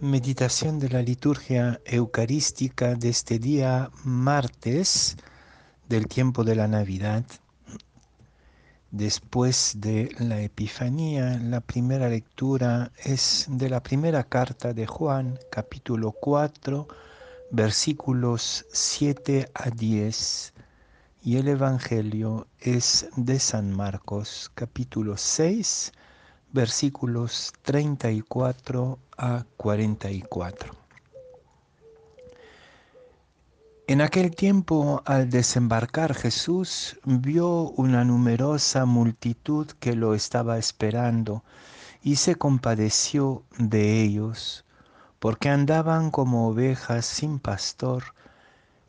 Meditación de la liturgia eucarística de este día martes del tiempo de la Navidad. Después de la Epifanía, la primera lectura es de la primera carta de Juan, capítulo 4, versículos 7 a 10. Y el Evangelio es de San Marcos, capítulo 6, versículos 34 a 44. En aquel tiempo, al desembarcar Jesús, vio una numerosa multitud que lo estaba esperando y se compadeció de ellos, porque andaban como ovejas sin pastor,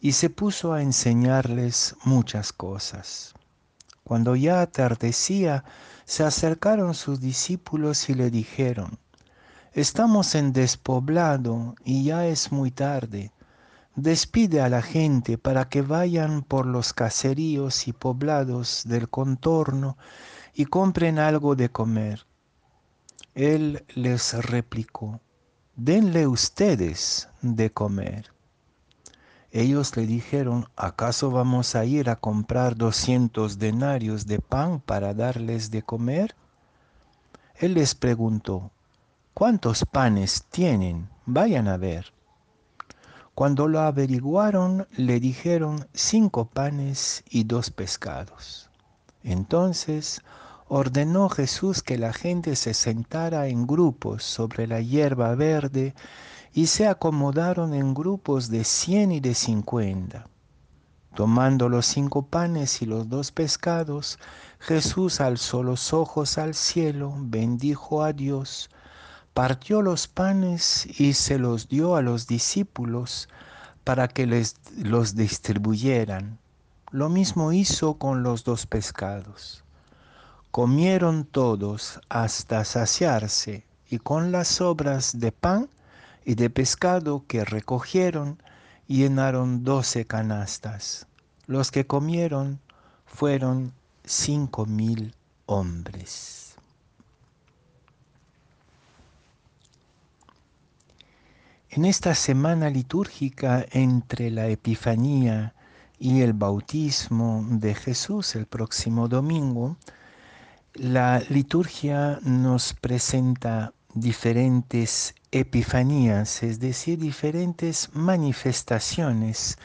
y se puso a enseñarles muchas cosas. Cuando ya atardecía, se acercaron sus discípulos y le dijeron, Estamos en despoblado y ya es muy tarde. Despide a la gente para que vayan por los caseríos y poblados del contorno y compren algo de comer. Él les replicó, denle ustedes de comer. Ellos le dijeron, ¿acaso vamos a ir a comprar doscientos denarios de pan para darles de comer? Él les preguntó, ¿cuántos panes tienen? Vayan a ver. Cuando lo averiguaron, le dijeron cinco panes y dos pescados. Entonces ordenó Jesús que la gente se sentara en grupos sobre la hierba verde y se acomodaron en grupos de cien y de cincuenta. Tomando los cinco panes y los dos pescados, Jesús alzó los ojos al cielo, bendijo a Dios, partió los panes y se los dio a los discípulos para que les los distribuyeran. Lo mismo hizo con los dos pescados. Comieron todos hasta saciarse y con las sobras de pan y de pescado que recogieron llenaron doce canastas. Los que comieron fueron cinco mil hombres. En esta semana litúrgica entre la Epifanía y el bautismo de Jesús el próximo domingo, la liturgia nos presenta diferentes epifanías, es decir, diferentes manifestaciones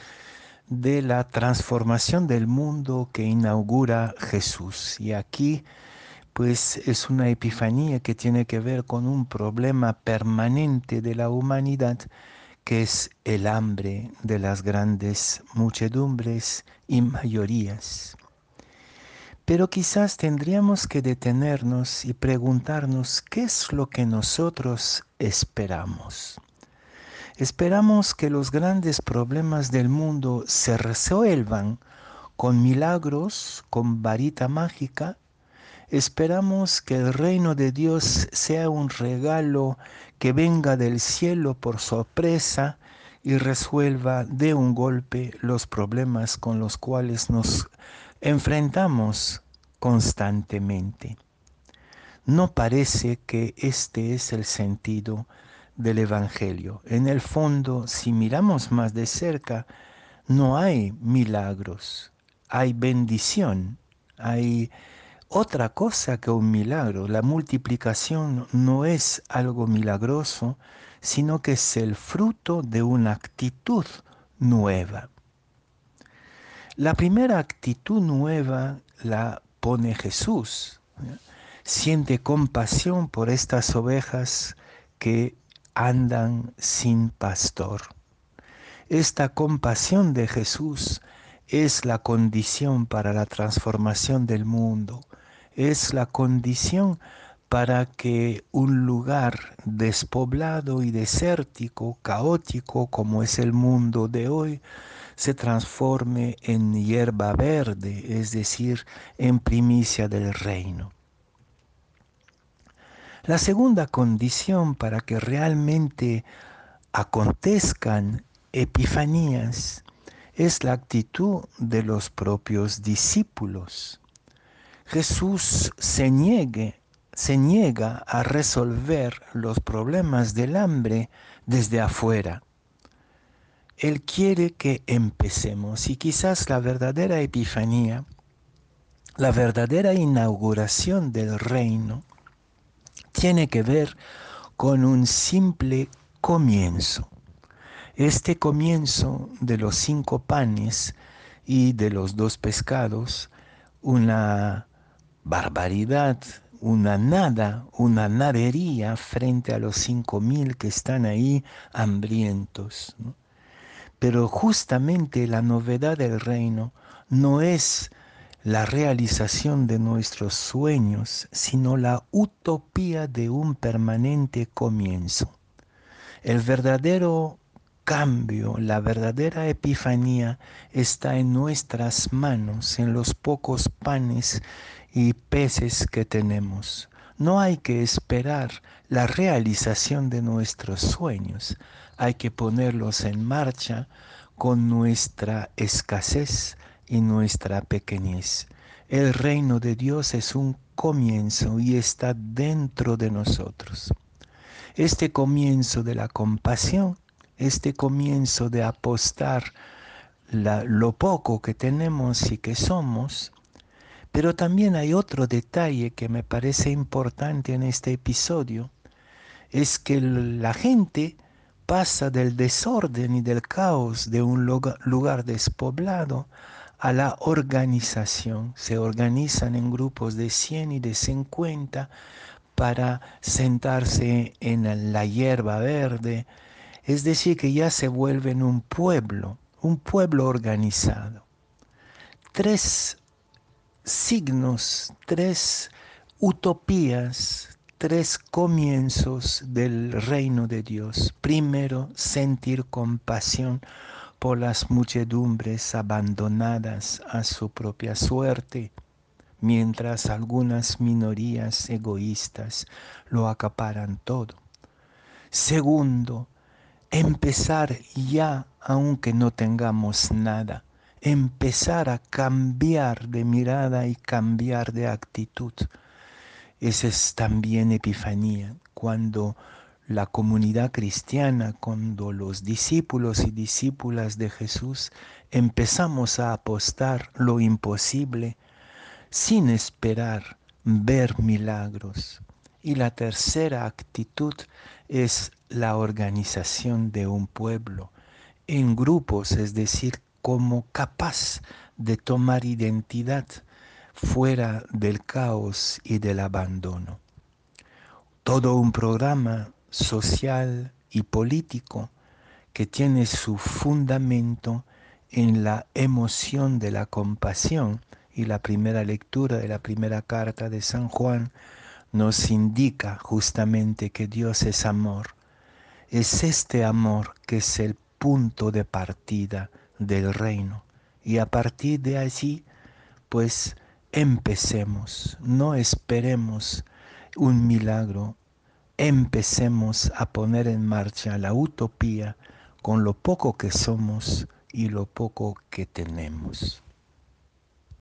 de la transformación del mundo que inaugura Jesús. Y aquí pues es una epifanía que tiene que ver con un problema permanente de la humanidad que es el hambre de las grandes muchedumbres y mayorías. Pero quizás tendríamos que detenernos y preguntarnos qué es lo que nosotros esperamos. Esperamos que los grandes problemas del mundo se resuelvan con milagros, con varita mágica. Esperamos que el reino de Dios sea un regalo que venga del cielo por sorpresa y resuelva de un golpe los problemas con los cuales nos enfrentamos constantemente. No parece que este es el sentido del Evangelio. En el fondo, si miramos más de cerca, no hay milagros, hay bendición, hay otra cosa que un milagro. La multiplicación no es algo milagroso, sino que es el fruto de una actitud nueva. La primera actitud nueva la pone Jesús. Siente compasión por estas ovejas que andan sin pastor. Esta compasión de Jesús es la condición para la transformación del mundo, es la condición para que un lugar despoblado y desértico, caótico como es el mundo de hoy, se transforme en hierba verde, es decir, en primicia del reino. La segunda condición para que realmente acontezcan epifanías es la actitud de los propios discípulos. Jesús se niegue, se niega a resolver los problemas del hambre desde afuera. Él quiere que empecemos y quizás la verdadera epifanía, la verdadera inauguración del reino, tiene que ver con un simple comienzo. Este comienzo de los cinco panes y de los dos pescados, una barbaridad, una nada, una nadería frente a los cinco mil que están ahí hambrientos. Pero justamente la novedad del reino no es la realización de nuestros sueños, sino la utopía de un permanente comienzo. El verdadero cambio, la verdadera epifanía está en nuestras manos, en los pocos panes y peces que tenemos. No hay que esperar la realización de nuestros sueños, hay que ponerlos en marcha con nuestra escasez y nuestra pequeñez. El reino de Dios es un comienzo y está dentro de nosotros. Este comienzo de la compasión este comienzo de apostar lo poco que tenemos y que somos, pero también hay otro detalle que me parece importante en este episodio, es que la gente pasa del desorden y del caos de un lugar despoblado a la organización. Se organizan en grupos de 100 y de 50 para sentarse en la hierba verde, es decir, que ya se vuelven un pueblo, un pueblo organizado. Tres signos, tres utopías, tres comienzos del reino de Dios. Primero, sentir compasión por las muchedumbres abandonadas a su propia suerte, mientras algunas minorías egoístas lo acaparan todo. Segundo, empezar ya, aunque no tengamos nada, empezar a cambiar de mirada y cambiar de actitud. Esa es también Epifanía, cuando la comunidad cristiana, cuando los discípulos y discípulas de Jesús empezamos a apostar lo imposible sin esperar ver milagros. Y la tercera actitud es la organización de un pueblo en grupos, es decir, como capaz de tomar identidad fuera del caos y del abandono. Todo un programa social y político que tiene su fundamento en la emoción de la compasión y la primera lectura de la primera carta de San Juan nos indica justamente que Dios es amor. Es este amor que es el punto de partida del reino. Y a partir de allí, pues empecemos, no esperemos un milagro, empecemos a poner en marcha la utopía con lo poco que somos y lo poco que tenemos.